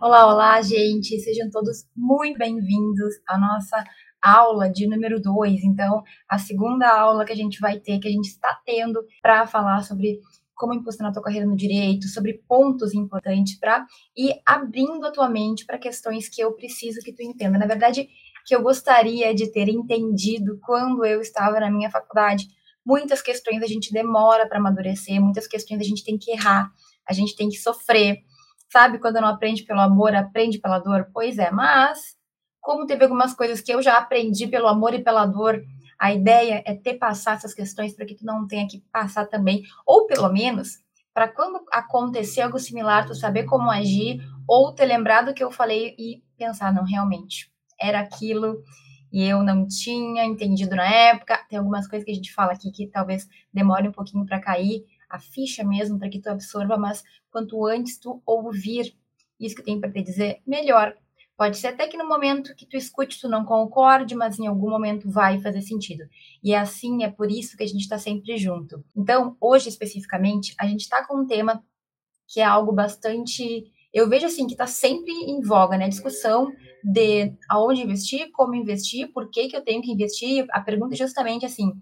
Olá, olá, gente! Sejam todos muito bem-vindos à nossa aula de número 2. Então, a segunda aula que a gente vai ter, que a gente está tendo para falar sobre como impulsionar a tua carreira no direito, sobre pontos importantes para ir abrindo a tua mente para questões que eu preciso que tu entenda. Na verdade, que eu gostaria de ter entendido quando eu estava na minha faculdade. Muitas questões a gente demora para amadurecer, muitas questões a gente tem que errar, a gente tem que sofrer Sabe quando não aprende pelo amor, aprende pela dor? Pois é, mas como teve algumas coisas que eu já aprendi pelo amor e pela dor, a ideia é ter passar essas questões para que tu não tenha que passar também, ou pelo menos para quando acontecer algo similar, tu saber como agir, ou ter lembrado do que eu falei e pensar, não, realmente, era aquilo e eu não tinha entendido na época. Tem algumas coisas que a gente fala aqui que talvez demore um pouquinho para cair, a ficha mesmo para que tu absorva, mas quanto antes tu ouvir isso que tem para te dizer, melhor. Pode ser até que no momento que tu escute tu não concorde, mas em algum momento vai fazer sentido. E é assim, é por isso que a gente está sempre junto. Então, hoje especificamente, a gente está com um tema que é algo bastante. Eu vejo assim que está sempre em voga, né? Discussão de aonde investir, como investir, por que, que eu tenho que investir. A pergunta é justamente assim: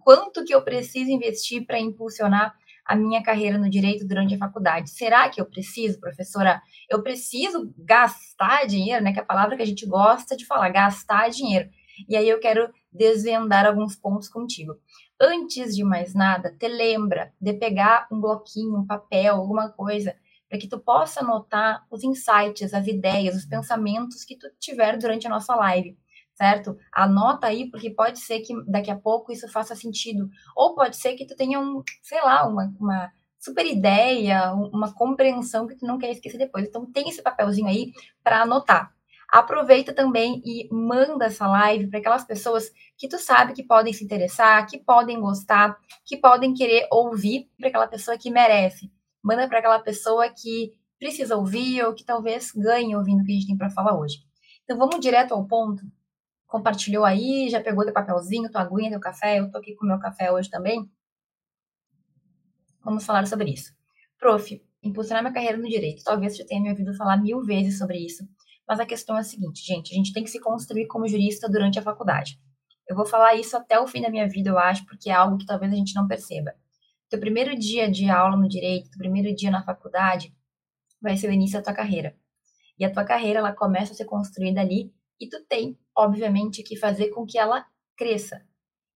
quanto que eu preciso investir para impulsionar a minha carreira no direito durante a faculdade. Será que eu preciso, professora? Eu preciso gastar dinheiro, né? Que é a palavra que a gente gosta de falar, gastar dinheiro. E aí eu quero desvendar alguns pontos contigo. Antes de mais nada, te lembra de pegar um bloquinho, um papel, alguma coisa, para que tu possa anotar os insights, as ideias, os pensamentos que tu tiver durante a nossa live certo? Anota aí, porque pode ser que daqui a pouco isso faça sentido. Ou pode ser que tu tenha um, sei lá, uma, uma super ideia, uma compreensão que tu não quer esquecer depois. Então tem esse papelzinho aí para anotar. Aproveita também e manda essa live para aquelas pessoas que tu sabe que podem se interessar, que podem gostar, que podem querer ouvir, para aquela pessoa que merece. Manda para aquela pessoa que precisa ouvir ou que talvez ganhe ouvindo o que a gente tem para falar hoje. Então vamos direto ao ponto compartilhou aí, já pegou teu papelzinho, tua aguinha, teu café, eu tô aqui com meu café hoje também. Vamos falar sobre isso. Prof, impulsionar minha carreira no direito. Talvez já tenha me ouvido falar mil vezes sobre isso, mas a questão é a seguinte, gente, a gente tem que se construir como jurista durante a faculdade. Eu vou falar isso até o fim da minha vida, eu acho, porque é algo que talvez a gente não perceba. Teu primeiro dia de aula no direito, teu primeiro dia na faculdade, vai ser o início da tua carreira. E a tua carreira, ela começa a ser construída ali e tu tem, obviamente, que fazer com que ela cresça.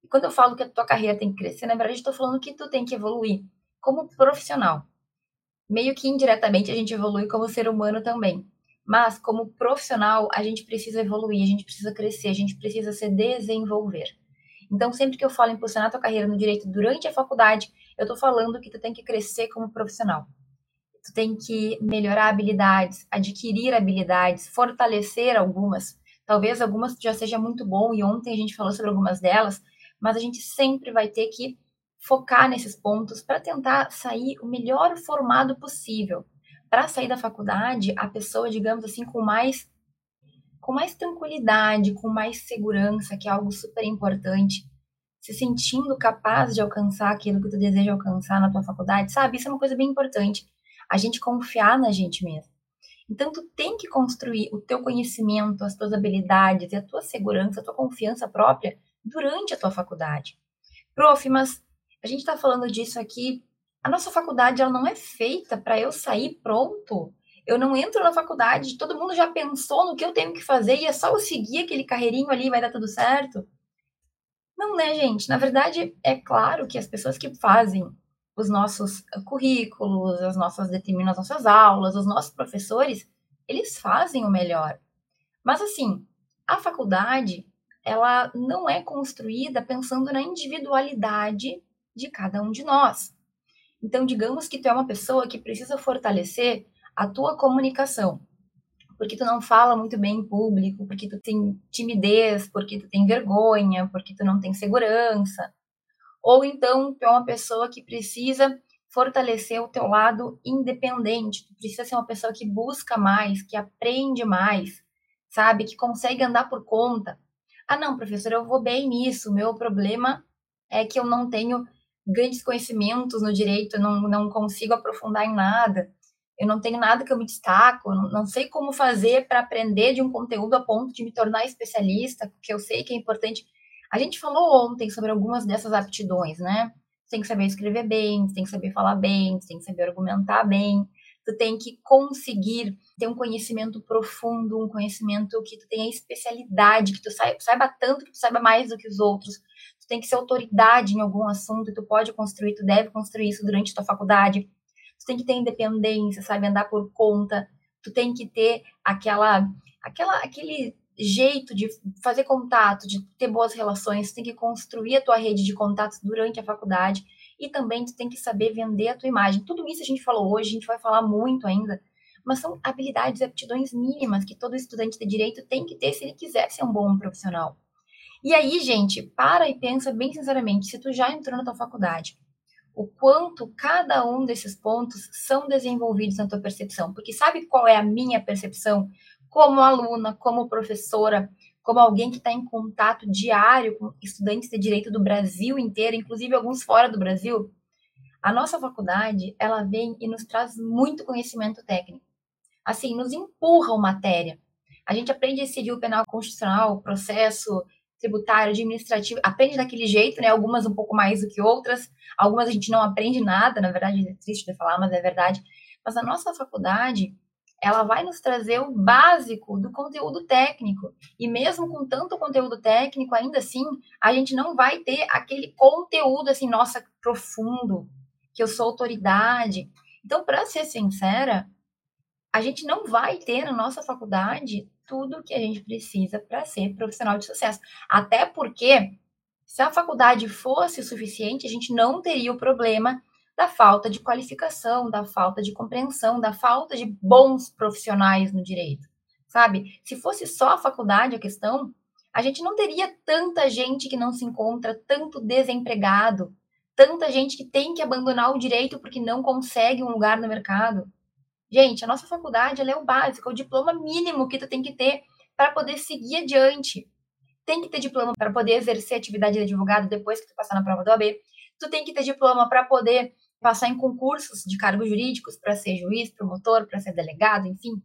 E quando eu falo que a tua carreira tem que crescer, na verdade, estou falando que tu tem que evoluir como profissional. Meio que indiretamente a gente evolui como ser humano também. Mas, como profissional, a gente precisa evoluir, a gente precisa crescer, a gente precisa se desenvolver. Então, sempre que eu falo impulsionar a tua carreira no direito durante a faculdade, eu estou falando que tu tem que crescer como profissional. Tu tem que melhorar habilidades, adquirir habilidades, fortalecer algumas, Talvez algumas já seja muito bom e ontem a gente falou sobre algumas delas, mas a gente sempre vai ter que focar nesses pontos para tentar sair o melhor formado possível. Para sair da faculdade, a pessoa, digamos assim, com mais com mais tranquilidade, com mais segurança, que é algo super importante, se sentindo capaz de alcançar aquilo que tu deseja alcançar na tua faculdade, sabe? Isso é uma coisa bem importante. A gente confiar na gente mesmo. Então, tu tem que construir o teu conhecimento, as tuas habilidades e a tua segurança, a tua confiança própria durante a tua faculdade. Prof, mas a gente está falando disso aqui. A nossa faculdade ela não é feita para eu sair pronto. Eu não entro na faculdade, todo mundo já pensou no que eu tenho que fazer e é só eu seguir aquele carreirinho ali e vai dar tudo certo. Não, né, gente? Na verdade, é claro que as pessoas que fazem os nossos currículos, as nossas determinam as nossas aulas, os nossos professores, eles fazem o melhor. Mas assim, a faculdade, ela não é construída pensando na individualidade de cada um de nós. Então, digamos que tu é uma pessoa que precisa fortalecer a tua comunicação, porque tu não fala muito bem em público, porque tu tem timidez, porque tu tem vergonha, porque tu não tem segurança. Ou então tu é uma pessoa que precisa fortalecer o teu lado independente, tu precisa ser uma pessoa que busca mais, que aprende mais, sabe, que consegue andar por conta. Ah, não, professor, eu vou bem nisso. Meu problema é que eu não tenho grandes conhecimentos no direito, eu não, não consigo aprofundar em nada. eu não tenho nada que eu me destaco, não, não sei como fazer para aprender de um conteúdo a ponto de me tornar especialista, porque eu sei que é importante. A gente falou ontem sobre algumas dessas aptidões, né? Você tem que saber escrever bem, você tem que saber falar bem, você tem que saber argumentar bem, tu tem que conseguir ter um conhecimento profundo, um conhecimento que tu tenha especialidade, que tu saiba, saiba tanto que tu saiba mais do que os outros. Tu tem que ser autoridade em algum assunto, tu pode construir, tu deve construir isso durante tua faculdade. Tu tem que ter independência, sabe, andar por conta. Tu tem que ter aquela aquela aquele jeito de fazer contato, de ter boas relações, tem que construir a tua rede de contatos durante a faculdade e também tu tem que saber vender a tua imagem. Tudo isso a gente falou hoje, a gente vai falar muito ainda, mas são habilidades e aptidões mínimas que todo estudante de direito tem que ter se ele quiser ser um bom profissional. E aí, gente, para e pensa bem sinceramente, se tu já entrou na tua faculdade, o quanto cada um desses pontos são desenvolvidos na tua percepção, porque sabe qual é a minha percepção como aluna, como professora, como alguém que está em contato diário com estudantes de direito do Brasil inteiro, inclusive alguns fora do Brasil, a nossa faculdade, ela vem e nos traz muito conhecimento técnico. Assim, nos empurra uma matéria. A gente aprende civil, penal, constitucional, processo tributário, administrativo, aprende daquele jeito, né? Algumas um pouco mais do que outras, algumas a gente não aprende nada, na verdade é triste de falar, mas é verdade. Mas a nossa faculdade, ela vai nos trazer o básico do conteúdo técnico. E mesmo com tanto conteúdo técnico, ainda assim, a gente não vai ter aquele conteúdo assim, nossa, profundo, que eu sou autoridade. Então, para ser sincera, a gente não vai ter na nossa faculdade tudo que a gente precisa para ser profissional de sucesso. Até porque, se a faculdade fosse o suficiente, a gente não teria o problema da falta de qualificação, da falta de compreensão, da falta de bons profissionais no direito, sabe? Se fosse só a faculdade a questão, a gente não teria tanta gente que não se encontra, tanto desempregado, tanta gente que tem que abandonar o direito porque não consegue um lugar no mercado. Gente, a nossa faculdade é o básico, é o diploma mínimo que tu tem que ter para poder seguir adiante. Tem que ter diploma para poder exercer atividade de advogado depois que tu passar na prova do AB. Tu tem que ter diploma para poder passar em concursos de cargos jurídicos para ser juiz, promotor, para ser delegado, enfim.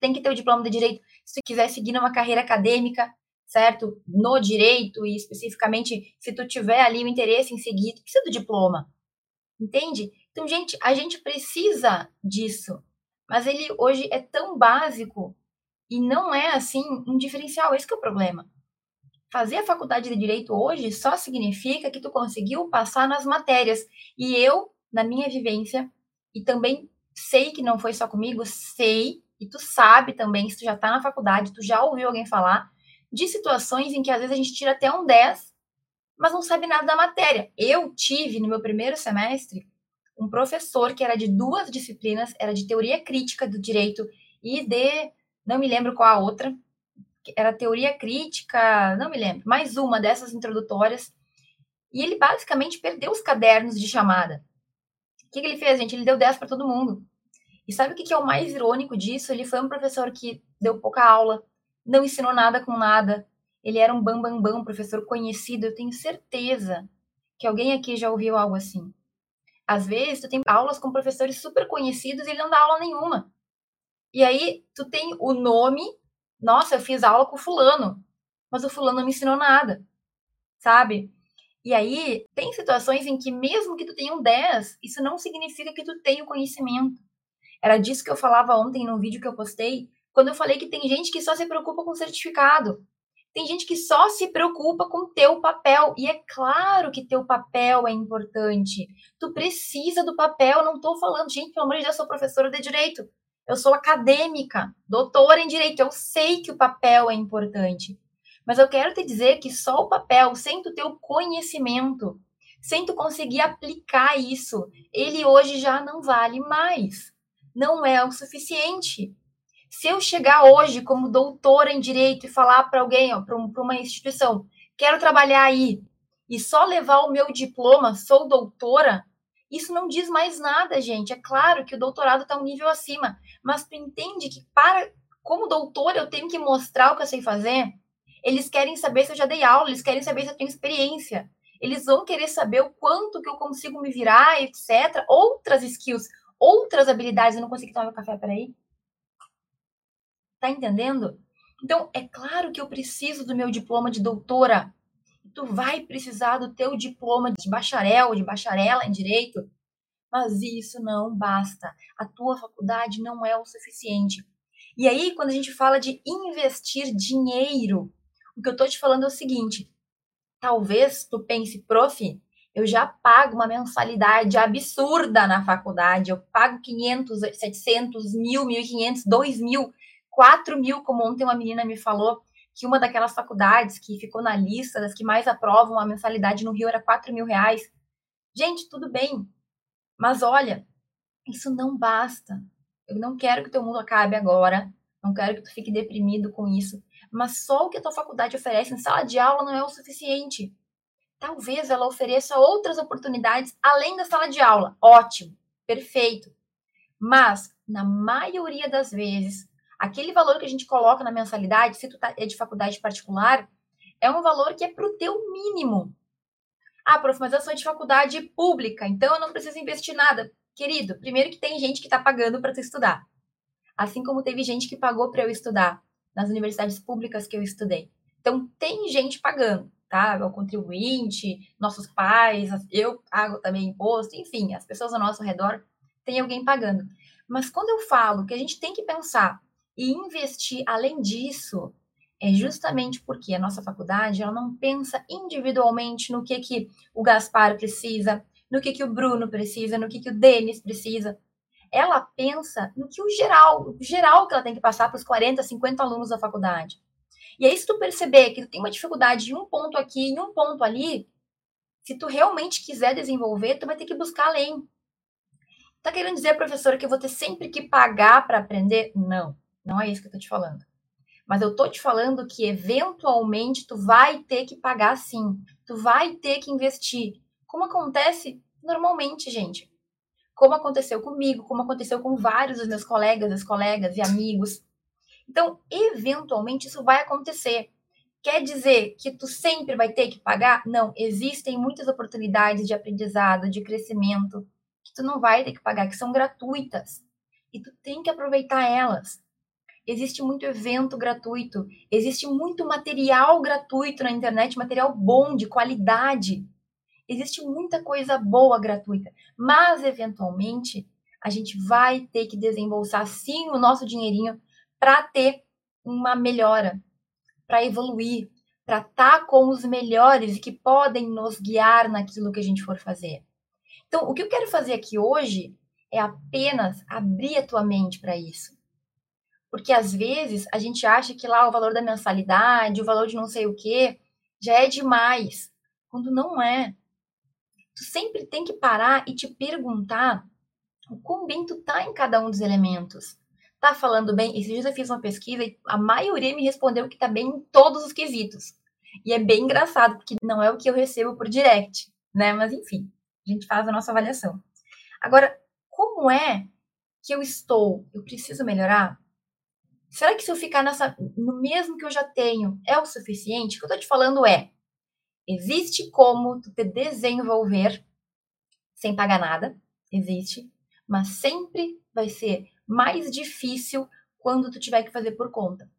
Tem que ter o diploma de direito se quiser seguir numa carreira acadêmica, certo? No direito e especificamente se tu tiver ali o interesse em seguir, tu precisa do diploma. Entende? Então, gente, a gente precisa disso. Mas ele hoje é tão básico e não é assim um diferencial, esse é o problema. Fazer a faculdade de direito hoje só significa que tu conseguiu passar nas matérias. E eu na minha vivência, e também sei que não foi só comigo, sei, e tu sabe também, se tu já tá na faculdade, tu já ouviu alguém falar, de situações em que às vezes a gente tira até um 10, mas não sabe nada da matéria. Eu tive, no meu primeiro semestre, um professor que era de duas disciplinas, era de teoria crítica do direito e de, não me lembro qual a outra, era teoria crítica, não me lembro, mais uma dessas introdutórias, e ele basicamente perdeu os cadernos de chamada. O que, que ele fez, gente? Ele deu 10 para todo mundo. E sabe o que, que é o mais irônico disso? Ele foi um professor que deu pouca aula, não ensinou nada com nada. Ele era um bambambam, bam, bam, professor conhecido. Eu tenho certeza que alguém aqui já ouviu algo assim. Às vezes, tu tem aulas com professores super conhecidos e ele não dá aula nenhuma. E aí, tu tem o nome, nossa, eu fiz aula com fulano, mas o fulano não me ensinou nada, sabe? E aí, tem situações em que, mesmo que tu tenha um 10, isso não significa que tu tenha o conhecimento. Era disso que eu falava ontem no vídeo que eu postei, quando eu falei que tem gente que só se preocupa com certificado. Tem gente que só se preocupa com teu papel. E é claro que teu papel é importante. Tu precisa do papel. Não tô falando, gente, pelo amor de Deus, eu sou professora de direito. Eu sou acadêmica, doutora em direito. Eu sei que o papel é importante. Mas eu quero te dizer que só o papel, sem tu ter o conhecimento, sem tu conseguir aplicar isso, ele hoje já não vale mais. Não é o suficiente. Se eu chegar hoje como doutora em direito e falar para alguém, para uma instituição, quero trabalhar aí, e só levar o meu diploma, sou doutora, isso não diz mais nada, gente. É claro que o doutorado está um nível acima, mas tu entende que para como doutora eu tenho que mostrar o que eu sei fazer? Eles querem saber se eu já dei aula, eles querem saber se eu tenho experiência. Eles vão querer saber o quanto que eu consigo me virar, etc. Outras skills, outras habilidades, eu não consegui tomar meu café, peraí. Tá entendendo? Então, é claro que eu preciso do meu diploma de doutora. Tu vai precisar do teu diploma de bacharel, de bacharela em direito. Mas isso não basta. A tua faculdade não é o suficiente. E aí, quando a gente fala de investir dinheiro, o que eu tô te falando é o seguinte: talvez tu pense, prof, eu já pago uma mensalidade absurda na faculdade, eu pago 500, 700, mil, 1.500, 2 mil, 4 mil, como ontem uma menina me falou, que uma daquelas faculdades que ficou na lista das que mais aprovam a mensalidade no Rio era 4 mil reais. Gente, tudo bem, mas olha, isso não basta. Eu não quero que teu mundo acabe agora, não quero que tu fique deprimido com isso, mas só o que a tua faculdade oferece em sala de aula não é o suficiente. Talvez ela ofereça outras oportunidades além da sala de aula. Ótimo, perfeito. Mas, na maioria das vezes, aquele valor que a gente coloca na mensalidade, se tu tá, é de faculdade particular, é um valor que é para o teu mínimo. Ah, prof, mas eu sou de faculdade pública, então eu não preciso investir nada. Querido, primeiro que tem gente que está pagando para tu estudar. Assim como teve gente que pagou para eu estudar nas universidades públicas que eu estudei. Então, tem gente pagando tá? O contribuinte, nossos pais, eu pago também imposto, enfim, as pessoas ao nosso redor tem alguém pagando. Mas quando eu falo que a gente tem que pensar e investir além disso, é justamente porque a nossa faculdade ela não pensa individualmente no que que o Gaspar precisa, no que que o Bruno precisa, no que que o Denis precisa. Ela pensa no que o geral, o geral que ela tem que passar para os 40, 50 alunos da faculdade. E aí, se tu perceber que tu tem uma dificuldade em um ponto aqui, em um ponto ali, se tu realmente quiser desenvolver, tu vai ter que buscar além. Tá querendo dizer, professora, que eu vou ter sempre que pagar para aprender? Não, não é isso que eu tô te falando. Mas eu tô te falando que eventualmente tu vai ter que pagar sim. Tu vai ter que investir. Como acontece normalmente, gente. Como aconteceu comigo, como aconteceu com vários dos meus colegas, as colegas e amigos. Então, eventualmente, isso vai acontecer. Quer dizer que tu sempre vai ter que pagar? Não, existem muitas oportunidades de aprendizado, de crescimento, que tu não vai ter que pagar, que são gratuitas. E tu tem que aproveitar elas. Existe muito evento gratuito, existe muito material gratuito na internet, material bom, de qualidade. Existe muita coisa boa gratuita, mas eventualmente a gente vai ter que desembolsar sim o nosso dinheirinho para ter uma melhora, para evoluir, para estar tá com os melhores que podem nos guiar naquilo que a gente for fazer. Então, o que eu quero fazer aqui hoje é apenas abrir a tua mente para isso. Porque às vezes a gente acha que lá o valor da mensalidade, o valor de não sei o quê, já é demais, quando não é. Tu sempre tem que parar e te perguntar o quão bem tu tá em cada um dos elementos tá falando bem. Esses dias eu fiz uma pesquisa e a maioria me respondeu que tá bem em todos os quesitos. E é bem engraçado, porque não é o que eu recebo por direct, né? Mas enfim, a gente faz a nossa avaliação. Agora, como é que eu estou? Eu preciso melhorar? Será que se eu ficar nessa, no mesmo que eu já tenho é o suficiente? O que eu tô te falando é: existe como tu te desenvolver sem pagar nada, existe, mas sempre vai ser mais difícil quando tu tiver que fazer por conta.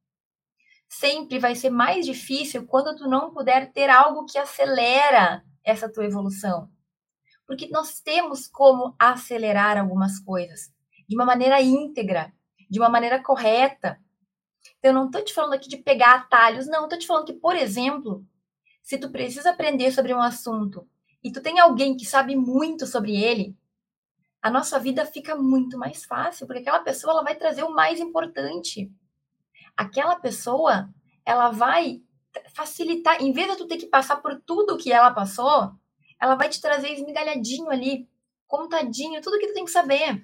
Sempre vai ser mais difícil quando tu não puder ter algo que acelera essa tua evolução. Porque nós temos como acelerar algumas coisas de uma maneira íntegra, de uma maneira correta. Então, eu não estou te falando aqui de pegar atalhos, não, estou te falando que, por exemplo, se tu precisa aprender sobre um assunto e tu tem alguém que sabe muito sobre ele, a nossa vida fica muito mais fácil, porque aquela pessoa ela vai trazer o mais importante. Aquela pessoa, ela vai facilitar, em vez de tu ter que passar por tudo que ela passou, ela vai te trazer esmigalhadinho ali, contadinho, tudo que tu tem que saber.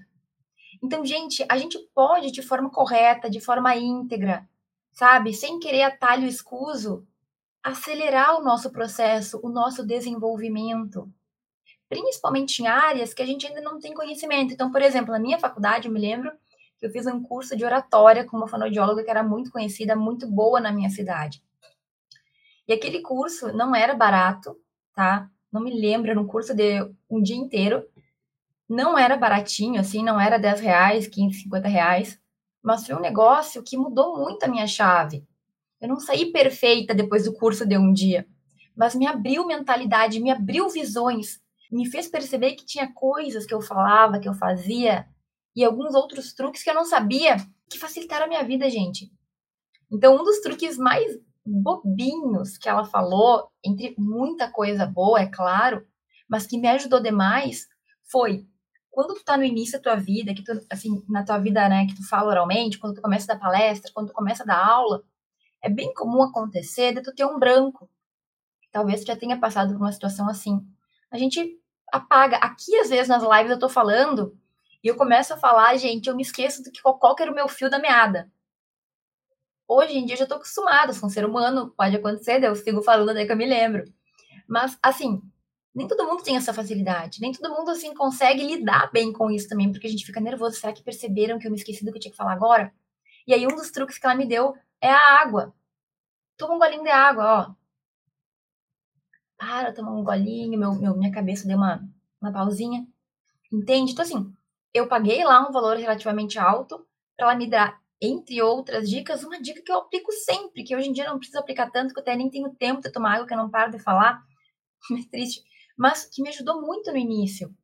Então, gente, a gente pode de forma correta, de forma íntegra, sabe, sem querer atalho escuso, acelerar o nosso processo, o nosso desenvolvimento principalmente em áreas que a gente ainda não tem conhecimento. Então, por exemplo, na minha faculdade, eu me lembro que eu fiz um curso de oratória com uma fonoaudióloga que era muito conhecida, muito boa na minha cidade. E aquele curso não era barato, tá? Não me lembro, era um curso de um dia inteiro. Não era baratinho, assim, não era 10 reais, 15, 50 reais, mas foi um negócio que mudou muito a minha chave. Eu não saí perfeita depois do curso de um dia, mas me abriu mentalidade, me abriu visões, me fez perceber que tinha coisas que eu falava, que eu fazia, e alguns outros truques que eu não sabia que facilitaram a minha vida, gente. Então, um dos truques mais bobinhos que ela falou, entre muita coisa boa, é claro, mas que me ajudou demais, foi quando tu tá no início da tua vida, que tu, assim, na tua vida, né, que tu fala oralmente, quando tu começa a dar palestra, quando tu começa a dar aula, é bem comum acontecer de tu ter um branco. Talvez tu já tenha passado por uma situação assim. A gente apaga. Aqui, às vezes, nas lives eu tô falando e eu começo a falar, gente, eu me esqueço do que qual era o meu fio da meada. Hoje em dia eu já tô acostumada, sou um ser humano, pode acontecer, eu sigo falando até que eu me lembro. Mas, assim, nem todo mundo tem essa facilidade, nem todo mundo, assim, consegue lidar bem com isso também, porque a gente fica nervoso. Será que perceberam que eu me esqueci do que eu tinha que falar agora? E aí, um dos truques que ela me deu é a água. Toma um golinho de água, ó. Para, toma um golinho, meu, meu, minha cabeça deu uma, uma pausinha. Entende? Então, assim, eu paguei lá um valor relativamente alto para ela me dar, entre outras dicas, uma dica que eu aplico sempre, que hoje em dia não preciso aplicar tanto, que eu até nem tenho tempo de tomar água, que eu não paro de falar. É triste. Mas que me ajudou muito no início.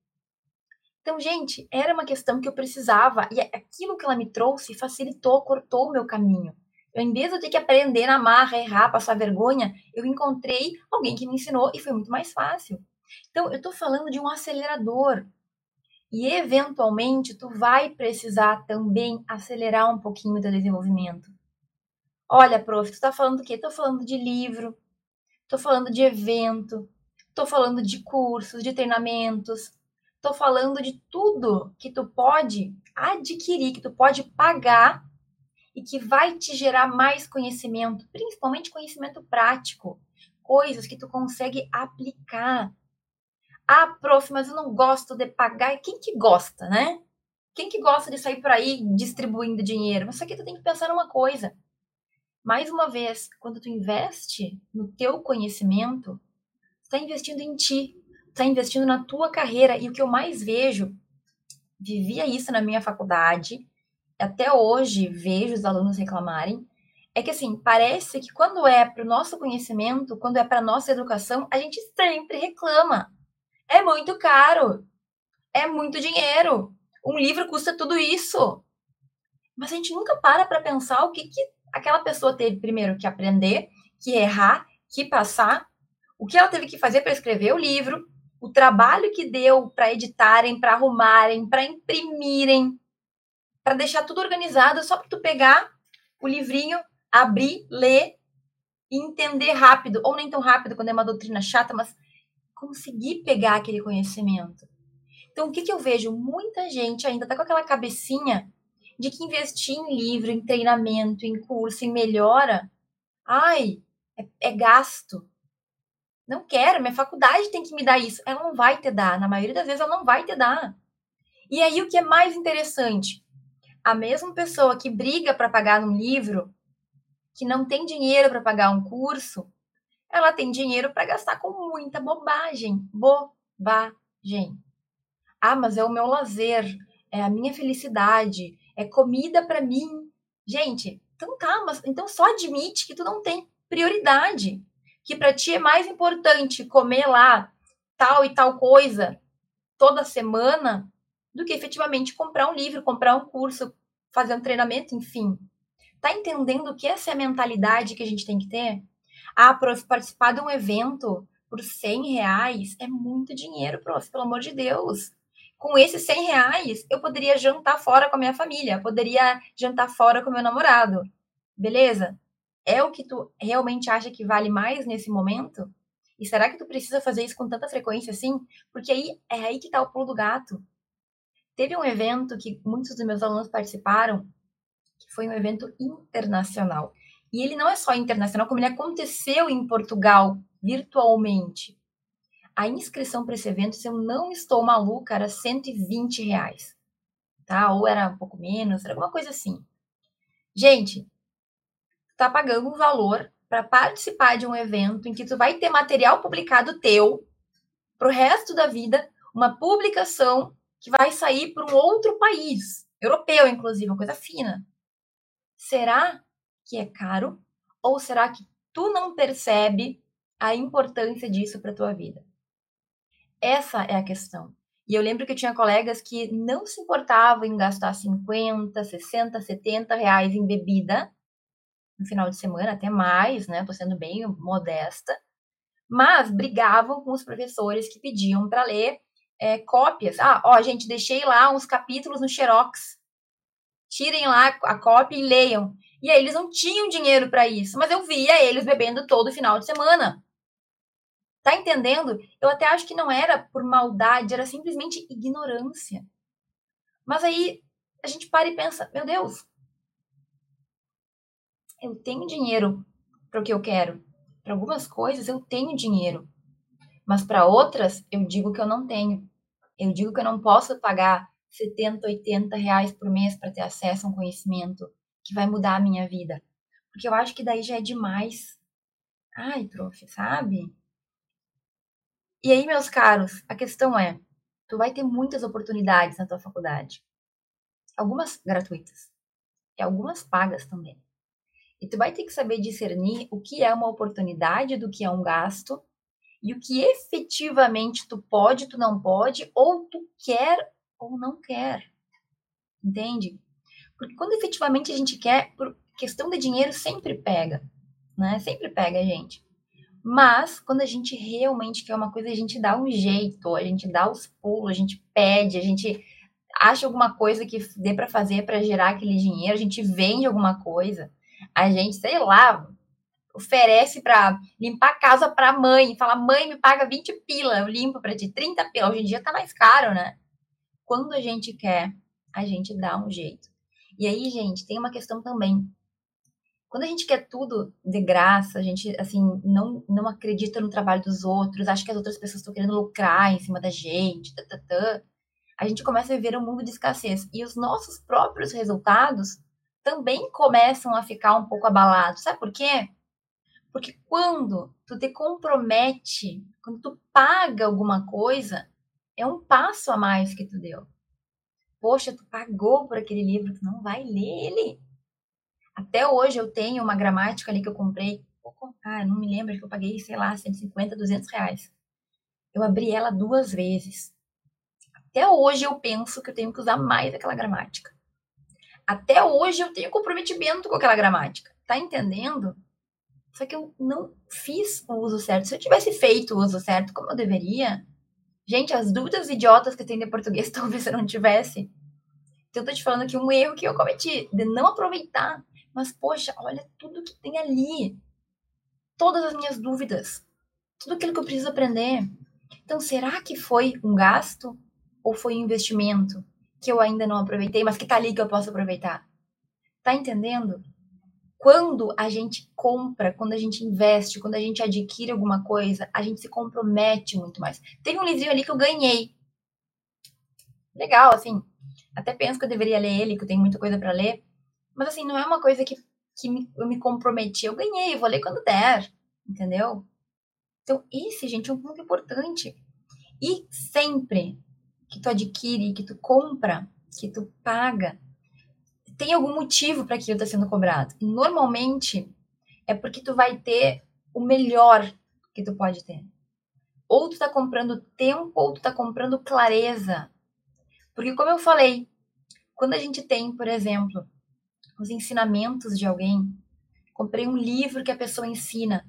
Então, gente, era uma questão que eu precisava, e aquilo que ela me trouxe facilitou, cortou o meu caminho. Eu, em vez de eu ter que aprender na marra, errar, passar vergonha, eu encontrei alguém que me ensinou e foi muito mais fácil. Então, eu estou falando de um acelerador. E eventualmente tu vai precisar também acelerar um pouquinho o teu desenvolvimento. Olha, prof, tu tá falando do quê? Tô falando de livro, tô falando de evento, tô falando de cursos, de treinamentos, tô falando de tudo que tu pode adquirir, que tu pode pagar e que vai te gerar mais conhecimento, principalmente conhecimento prático, coisas que tu consegue aplicar ah, prof, mas eu não gosto de pagar. Quem que gosta, né? Quem que gosta de sair por aí distribuindo dinheiro? Mas que tu tem que pensar numa coisa. Mais uma vez, quando tu investe no teu conhecimento, tu está investindo em ti, está investindo na tua carreira. E o que eu mais vejo, vivia isso na minha faculdade, até hoje vejo os alunos reclamarem, é que assim, parece que quando é para o nosso conhecimento, quando é para nossa educação, a gente sempre reclama. É muito caro. É muito dinheiro. Um livro custa tudo isso. Mas a gente nunca para para pensar o que, que aquela pessoa teve primeiro que aprender, que errar, que passar, o que ela teve que fazer para escrever o livro, o trabalho que deu para editarem, para arrumarem, para imprimirem, para deixar tudo organizado só para tu pegar o livrinho, abrir, ler e entender rápido, ou nem tão rápido quando é uma doutrina chata, mas conseguir pegar aquele conhecimento. Então, o que, que eu vejo? Muita gente ainda está com aquela cabecinha de que investir em livro, em treinamento, em curso, em melhora, ai, é, é gasto. Não quero, minha faculdade tem que me dar isso. Ela não vai te dar, na maioria das vezes ela não vai te dar. E aí o que é mais interessante? A mesma pessoa que briga para pagar um livro, que não tem dinheiro para pagar um curso, ela tem dinheiro para gastar com muita bobagem. Bobagem. Ah, mas é o meu lazer, é a minha felicidade, é comida para mim. Gente, então tá, mas então só admite que tu não tem prioridade, que para ti é mais importante comer lá tal e tal coisa toda semana do que efetivamente comprar um livro, comprar um curso, fazer um treinamento, enfim. Tá entendendo que essa é a mentalidade que a gente tem que ter? Ah, prof, participar de um evento por 100 reais é muito dinheiro, prof, pelo amor de Deus. Com esses 100 reais, eu poderia jantar fora com a minha família, poderia jantar fora com meu namorado. Beleza? É o que tu realmente acha que vale mais nesse momento? E será que tu precisa fazer isso com tanta frequência assim? Porque aí é aí que tá o pulo do gato. Teve um evento que muitos dos meus alunos participaram, que foi um evento internacional. E ele não é só internacional, como ele aconteceu em Portugal, virtualmente. A inscrição para esse evento, se eu não estou maluca, era 120 reais. Tá? Ou era um pouco menos, era alguma coisa assim. Gente, tá pagando um valor para participar de um evento em que tu vai ter material publicado teu pro resto da vida, uma publicação que vai sair para um outro país, europeu inclusive, uma coisa fina. Será que é caro ou será que tu não percebe a importância disso para tua vida? Essa é a questão. E eu lembro que eu tinha colegas que não se importavam em gastar 50, 60, 70 reais em bebida no final de semana, até mais, né? Tô sendo bem modesta. Mas brigavam com os professores que pediam para ler é, cópias. Ah, ó, gente, deixei lá uns capítulos no Xerox. Tirem lá a cópia e leiam. E aí eles não tinham dinheiro para isso, mas eu via eles bebendo todo final de semana. Tá entendendo? Eu até acho que não era por maldade, era simplesmente ignorância. Mas aí a gente para e pensa, meu Deus, eu tenho dinheiro para o que eu quero. Para algumas coisas eu tenho dinheiro, mas para outras eu digo que eu não tenho. Eu digo que eu não posso pagar 70, 80 reais por mês para ter acesso a um conhecimento que vai mudar a minha vida. Porque eu acho que daí já é demais. Ai, prof, sabe? E aí, meus caros, a questão é: tu vai ter muitas oportunidades na tua faculdade. Algumas gratuitas e algumas pagas também. E tu vai ter que saber discernir o que é uma oportunidade do que é um gasto e o que efetivamente tu pode, tu não pode, ou tu quer ou não quer. Entende? Porque quando efetivamente a gente quer, por questão de dinheiro sempre pega, né? Sempre pega a gente. Mas quando a gente realmente quer uma coisa, a gente dá um jeito, a gente dá os pulos, a gente pede, a gente acha alguma coisa que dê para fazer para gerar aquele dinheiro, a gente vende alguma coisa a gente, sei lá, oferece para limpar a casa para a mãe, fala: "Mãe, me paga 20 pila, eu limpo para ti 30 pila". Hoje em dia tá mais caro, né? Quando a gente quer, a gente dá um jeito. E aí, gente, tem uma questão também. Quando a gente quer tudo de graça, a gente assim não não acredita no trabalho dos outros, acha que as outras pessoas estão querendo lucrar em cima da gente, a gente começa a viver um mundo de escassez e os nossos próprios resultados também começam a ficar um pouco abalados. Sabe por quê? Porque quando tu te compromete, quando tu paga alguma coisa, é um passo a mais que tu deu. Poxa, tu pagou por aquele livro, tu não vai ler ele. Até hoje eu tenho uma gramática ali que eu comprei. Ah, não me lembro que eu paguei, sei lá, 150, 200 reais. Eu abri ela duas vezes. Até hoje eu penso que eu tenho que usar mais aquela gramática. Até hoje eu tenho comprometimento com aquela gramática. Tá entendendo? Só que eu não fiz o uso certo. Se eu tivesse feito o uso certo como eu deveria, gente, as dúvidas idiotas que tem de português, talvez eu não tivesse. Então eu tô te falando que um erro que eu cometi de não aproveitar. Mas, poxa, olha tudo que tem ali. Todas as minhas dúvidas. Tudo aquilo que eu preciso aprender. Então, será que foi um gasto ou foi um investimento? Que eu ainda não aproveitei, mas que tá ali que eu posso aproveitar. Tá entendendo? Quando a gente compra, quando a gente investe, quando a gente adquire alguma coisa, a gente se compromete muito mais. Tem um livrinho ali que eu ganhei. Legal, assim. Até penso que eu deveria ler ele, que eu tenho muita coisa para ler. Mas, assim, não é uma coisa que, que me, eu me comprometi. Eu ganhei, eu vou ler quando der. Entendeu? Então, esse, gente, é um ponto importante. E sempre que tu adquire, que tu compra, que tu paga, tem algum motivo para aquilo estar tá sendo cobrado. Normalmente é porque tu vai ter o melhor que tu pode ter. Ou tu tá comprando tempo, ou tu tá comprando clareza. Porque como eu falei, quando a gente tem, por exemplo, os ensinamentos de alguém, comprei um livro que a pessoa ensina.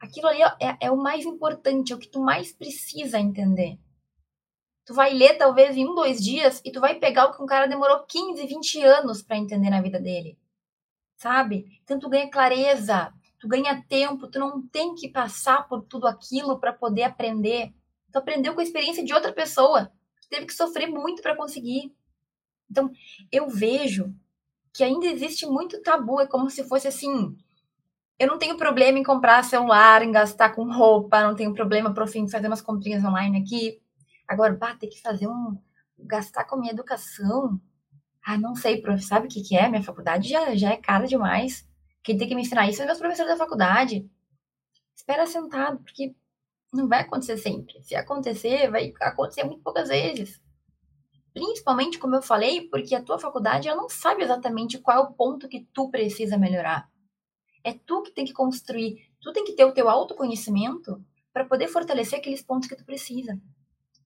Aquilo ali é, é o mais importante, é o que tu mais precisa entender. Tu vai ler talvez em um, dois dias e tu vai pegar o que um cara demorou 15, 20 anos para entender na vida dele. Sabe? Então tu ganha clareza, tu ganha tempo, tu não tem que passar por tudo aquilo para poder aprender. Tu aprendeu com a experiência de outra pessoa. Tu teve que sofrer muito para conseguir. Então, eu vejo que ainda existe muito tabu, é como se fosse assim, eu não tenho problema em comprar celular, em gastar com roupa, não tenho problema, pro fim, fazer umas comprinhas online aqui. Agora, bah, ter que fazer um. gastar com a minha educação. Ah, não sei, prof, sabe o que, que é? Minha faculdade já, já é cara demais. Quem tem que me ensinar isso é meus professores da faculdade. Espera sentado, porque não vai acontecer sempre. Se acontecer, vai acontecer muito poucas vezes. Principalmente, como eu falei, porque a tua faculdade ela não sabe exatamente qual é o ponto que tu precisa melhorar. É tu que tem que construir, tu tem que ter o teu autoconhecimento para poder fortalecer aqueles pontos que tu precisa,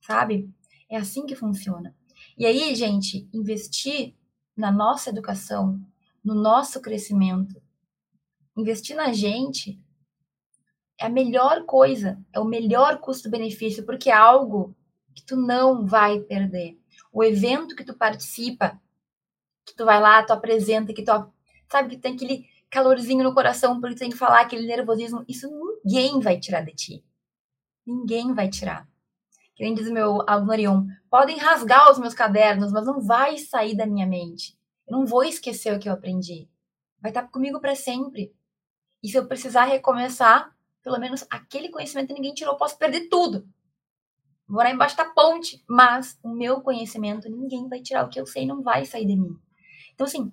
sabe? É assim que funciona. E aí, gente, investir na nossa educação, no nosso crescimento, investir na gente é a melhor coisa, é o melhor custo-benefício, porque é algo que tu não vai perder. O evento que tu participa, que tu vai lá, tu apresenta, que tu sabe que tem aquele calorzinho no coração porque tu tem que falar, aquele nervosismo, isso ninguém vai tirar de ti. Ninguém vai tirar. Que nem diz meu aluno Orion, podem rasgar os meus cadernos, mas não vai sair da minha mente. Eu não vou esquecer o que eu aprendi. Vai estar comigo para sempre. E se eu precisar recomeçar, pelo menos aquele conhecimento ninguém tirou, eu posso perder tudo. Vou morar embaixo da ponte, mas o meu conhecimento ninguém vai tirar. O que eu sei não vai sair de mim. Então, assim,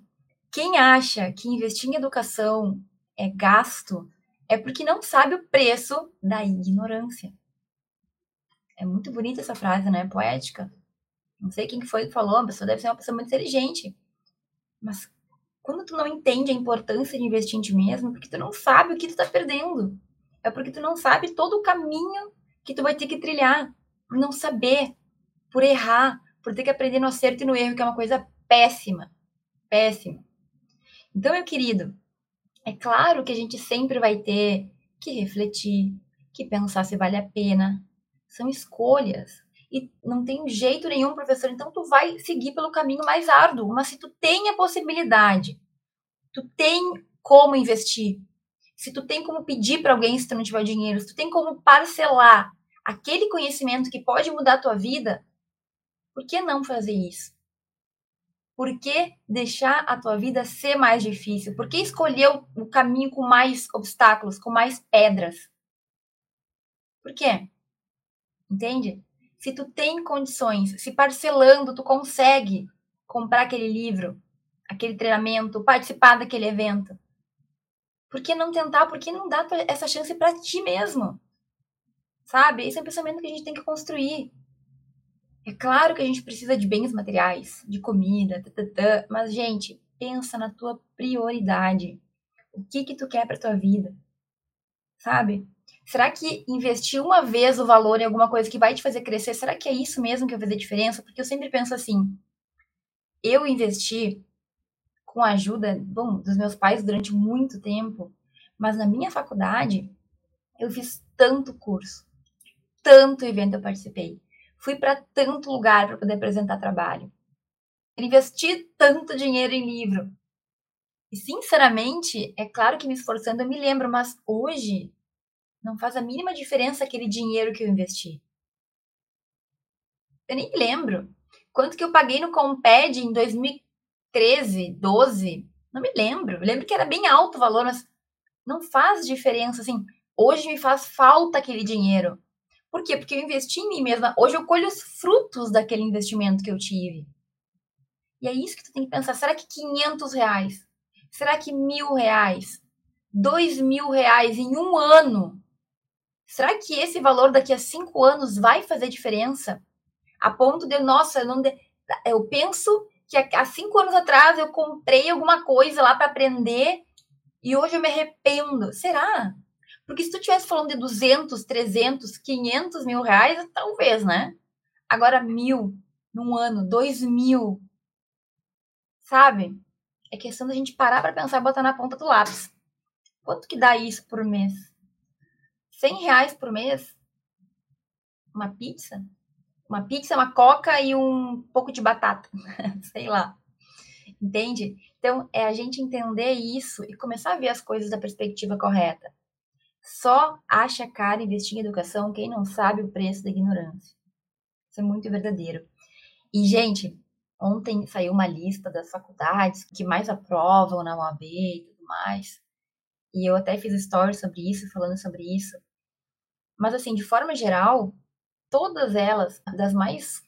quem acha que investir em educação é gasto é porque não sabe o preço da ignorância. É muito bonita essa frase, né? Poética. Não sei quem foi que falou, a pessoa deve ser uma pessoa muito inteligente. Mas quando tu não entende a importância de investir em ti mesmo, porque tu não sabe o que tu tá perdendo. É porque tu não sabe todo o caminho que tu vai ter que trilhar. Por não saber, por errar, por ter que aprender no acerto e no erro, que é uma coisa péssima. Péssima. Então, meu querido, é claro que a gente sempre vai ter que refletir, que pensar se vale a pena, são escolhas. E não tem jeito nenhum, professor, então tu vai seguir pelo caminho mais árduo. Mas se tu tem a possibilidade, tu tem como investir, se tu tem como pedir para alguém se tu não tiver dinheiro, se tu tem como parcelar aquele conhecimento que pode mudar a tua vida, por que não fazer isso? Por que deixar a tua vida ser mais difícil? Por que escolher o caminho com mais obstáculos, com mais pedras? Por quê? Entende? Se tu tem condições, se parcelando tu consegue comprar aquele livro, aquele treinamento, participar daquele evento, por que não tentar? Por que não dar essa chance para ti mesmo? Sabe? Esse é um pensamento que a gente tem que construir. É claro que a gente precisa de bens materiais, de comida, tatatã, mas gente, pensa na tua prioridade. O que que tu quer para tua vida? Sabe? Será que investir uma vez o valor em alguma coisa que vai te fazer crescer, será que é isso mesmo que vai fazer diferença? Porque eu sempre penso assim, eu investi com a ajuda, bom, dos meus pais durante muito tempo, mas na minha faculdade eu fiz tanto curso, tanto evento eu participei, fui para tanto lugar para poder apresentar trabalho, investi tanto dinheiro em livro. E sinceramente, é claro que me esforçando eu me lembro, mas hoje não faz a mínima diferença aquele dinheiro que eu investi. Eu nem lembro. Quanto que eu paguei no Comped em 2013, 12? Não me lembro. Eu lembro que era bem alto o valor, mas não faz diferença. Assim, hoje me faz falta aquele dinheiro. Por quê? Porque eu investi em mim mesma. Hoje eu colho os frutos daquele investimento que eu tive. E é isso que tu tem que pensar. Será que 500 reais? Será que mil reais? Dois mil reais em um ano Será que esse valor daqui a cinco anos vai fazer diferença? A ponto de, nossa, eu, não de... eu penso que há cinco anos atrás eu comprei alguma coisa lá para aprender e hoje eu me arrependo. Será? Porque se tu estivesse falando de 200, 300, 500 mil reais, talvez, né? Agora mil num ano, dois mil, sabe? É questão da gente parar para pensar e botar na ponta do lápis. Quanto que dá isso por mês? 100 reais por mês? Uma pizza? Uma pizza, uma coca e um pouco de batata. Sei lá. Entende? Então, é a gente entender isso e começar a ver as coisas da perspectiva correta. Só acha cara investir em educação quem não sabe o preço da ignorância. Isso é muito verdadeiro. E, gente, ontem saiu uma lista das faculdades que mais aprovam na UAB e tudo mais. E eu até fiz stories sobre isso, falando sobre isso. Mas, assim, de forma geral, todas elas, das mais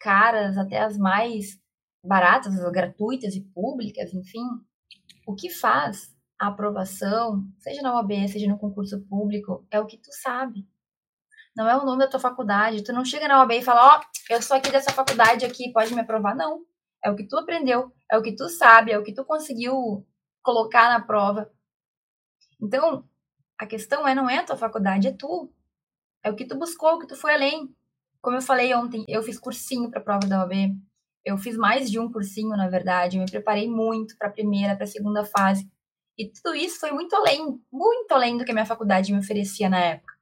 caras até as mais baratas, as gratuitas e públicas, enfim, o que faz a aprovação, seja na OAB, seja no concurso público, é o que tu sabe. não é o nome da tua faculdade. Tu não chega na OAB e fala, ó, oh, eu sou aqui dessa faculdade aqui, pode me aprovar. Não. É o que tu aprendeu, é o que tu sabe, é o que tu conseguiu colocar na prova. Então, a questão é não é a tua faculdade, é tu. É o que tu buscou, o que tu foi além. Como eu falei ontem, eu fiz cursinho para a prova da OAB. Eu fiz mais de um cursinho, na verdade. Eu me preparei muito para a primeira, para a segunda fase. E tudo isso foi muito além, muito além do que a minha faculdade me oferecia na época.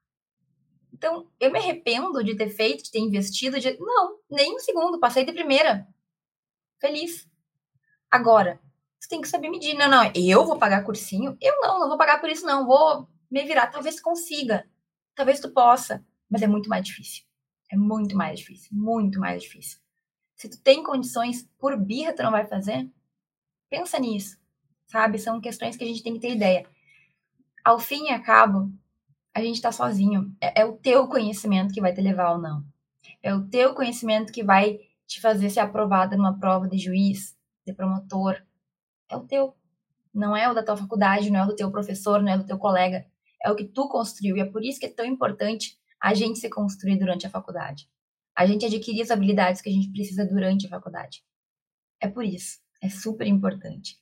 Então, eu me arrependo de ter feito, de ter investido, de... Não, nem um segundo, passei de primeira. Feliz. Agora, você tem que saber medir. Não, não, eu vou pagar cursinho? Eu não, não vou pagar por isso, não. Vou me virar. Talvez consiga. Talvez tu possa. Mas é muito mais difícil. É muito mais difícil. Muito mais difícil. Se tu tem condições, por birra tu não vai fazer? Pensa nisso. Sabe? São questões que a gente tem que ter ideia. Ao fim e a cabo, a gente está sozinho. É, é, o teu conhecimento que vai te levar ou não. É o teu conhecimento que vai te fazer ser aprovada numa prova de juiz, de promotor. É o teu. Não é o da tua faculdade, não é o do teu professor, não é do teu colega. É o que tu construiu. E é por isso que é tão importante a gente se construir durante a faculdade. A gente adquirir as habilidades que a gente precisa durante a faculdade. É por isso. É super importante.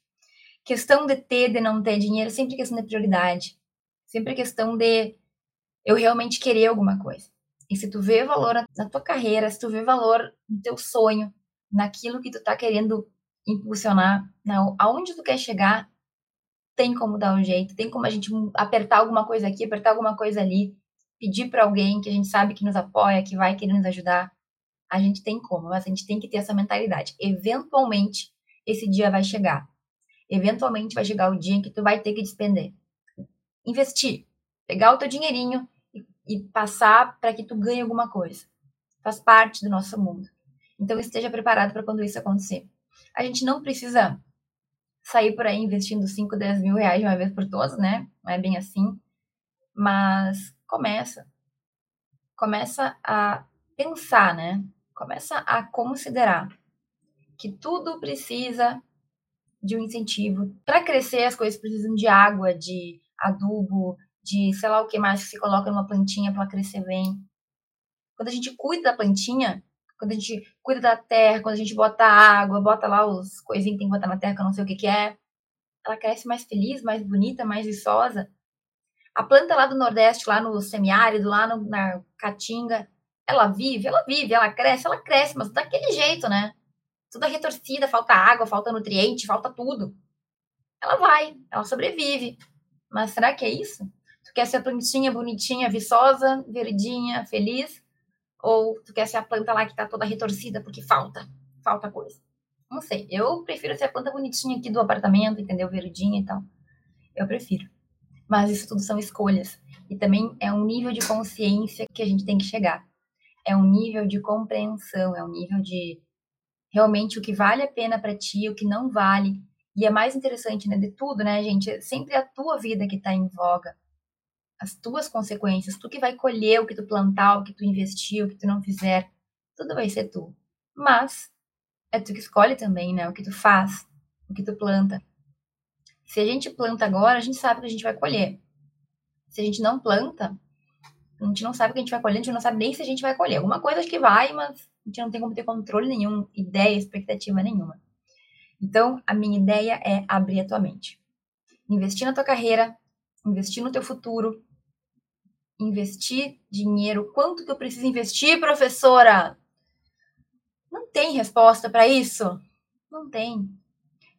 Questão de ter, de não ter dinheiro, sempre questão de prioridade. Sempre questão de eu realmente querer alguma coisa. E se tu vê valor na tua carreira, se tu vê valor no teu sonho, naquilo que tu tá querendo impulsionar, na, aonde tu quer chegar, tem como dar um jeito, tem como a gente apertar alguma coisa aqui, apertar alguma coisa ali, pedir para alguém que a gente sabe que nos apoia, que vai querer nos ajudar. A gente tem como, mas a gente tem que ter essa mentalidade. Eventualmente, esse dia vai chegar. Eventualmente vai chegar o dia em que tu vai ter que despender. Investir pegar o teu dinheirinho e, e passar para que tu ganhe alguma coisa. Faz parte do nosso mundo. Então esteja preparado para quando isso acontecer. A gente não precisa sair por aí investindo 5, 10 mil reais de uma vez por todas, né? Não é bem assim. Mas começa. Começa a pensar, né? Começa a considerar que tudo precisa de um incentivo. Para crescer, as coisas precisam de água, de adubo, de sei lá o que mais que se coloca numa plantinha para crescer bem. Quando a gente cuida da plantinha, quando a gente cuida da terra, quando a gente bota água, bota lá os coisinhos que tem que botar na terra, que eu não sei o que, que é, ela cresce mais feliz, mais bonita, mais viçosa. A planta lá do Nordeste, lá no semiárido, lá no, na Caatinga, ela vive, ela vive, ela cresce, ela cresce, mas daquele jeito, né? Toda retorcida, falta água, falta nutriente, falta tudo. Ela vai, ela sobrevive. Mas será que é isso? Tu quer ser plantinha bonitinha, viçosa, verdinha, feliz? Ou tu quer ser a planta lá que tá toda retorcida porque falta, falta coisa? Não sei. Eu prefiro ser a planta bonitinha aqui do apartamento, entendeu? Verdinha e tal. Eu prefiro. Mas isso tudo são escolhas. E também é um nível de consciência que a gente tem que chegar. É um nível de compreensão, é um nível de realmente o que vale a pena para ti, o que não vale. E é mais interessante, né, de tudo, né, gente? Sempre a tua vida que está em voga as tuas consequências, tu que vai colher o que tu plantar, o que tu investir, o que tu não fizer, tudo vai ser tu. Mas é tu que escolhe também, né? O que tu faz, o que tu planta. Se a gente planta agora, a gente sabe que a gente vai colher. Se a gente não planta, a gente não sabe o que a gente vai colher, a gente não sabe nem se a gente vai colher. Alguma coisa acho que vai, mas a gente não tem como ter controle nenhum, ideia, expectativa nenhuma. Então, a minha ideia é abrir a tua mente. Investir na tua carreira, investir no teu futuro, investir dinheiro. Quanto que eu preciso investir, professora? Não tem resposta para isso. Não tem.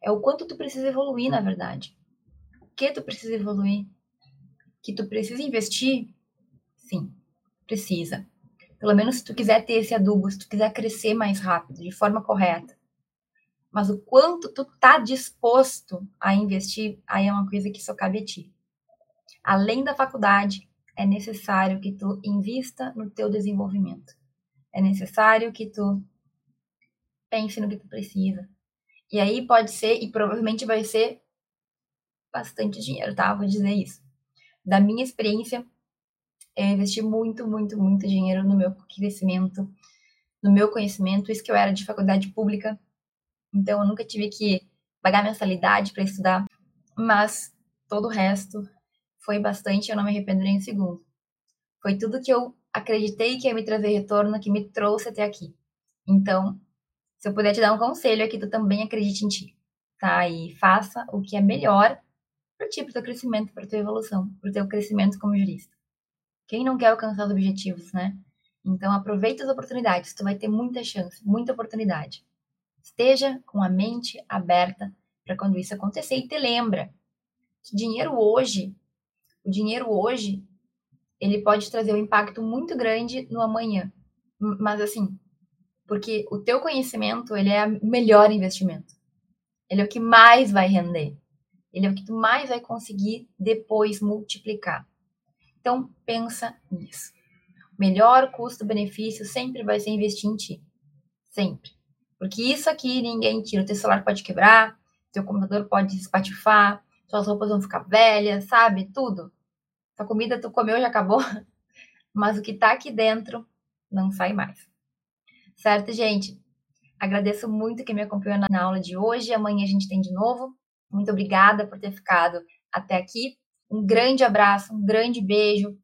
É o quanto tu precisa evoluir, na verdade. O que tu precisa evoluir? Que tu precisa investir? Sim, precisa. Pelo menos se tu quiser ter esse adubo, se tu quiser crescer mais rápido, de forma correta. Mas o quanto tu tá disposto a investir, aí é uma coisa que só cabe a ti. Além da faculdade, é necessário que tu invista no teu desenvolvimento. É necessário que tu pense no que tu precisa. E aí pode ser, e provavelmente vai ser bastante dinheiro, tá? Vou dizer isso. Da minha experiência, eu investi muito, muito, muito dinheiro no meu crescimento, no meu conhecimento. Isso que eu era de faculdade pública, então eu nunca tive que pagar mensalidade para estudar, mas todo o resto foi bastante, eu não me arrependo nem um segundo. Foi tudo que eu acreditei que ia me trazer retorno, que me trouxe até aqui. Então, se eu puder te dar um conselho é que tu também acredite em ti, tá? E faça o que é melhor para ti, para teu crescimento, para tua evolução, para teu crescimento como jurista. Quem não quer alcançar os objetivos, né? Então, aproveita as oportunidades, tu vai ter muita chance, muita oportunidade. Esteja com a mente aberta para quando isso acontecer e te lembra que dinheiro hoje, o dinheiro hoje, ele pode trazer um impacto muito grande no amanhã. Mas assim, porque o teu conhecimento, ele é o melhor investimento. Ele é o que mais vai render. Ele é o que tu mais vai conseguir depois multiplicar. Então, pensa nisso. O melhor custo-benefício sempre vai ser investir em ti. Sempre. Porque isso aqui ninguém tira. O teu celular pode quebrar, teu computador pode espatifar, suas roupas vão ficar velhas, sabe? Tudo. A comida tu comeu já acabou, mas o que tá aqui dentro não sai mais. Certo, gente? Agradeço muito quem me acompanhou na aula de hoje. Amanhã a gente tem de novo. Muito obrigada por ter ficado até aqui. Um grande abraço, um grande beijo.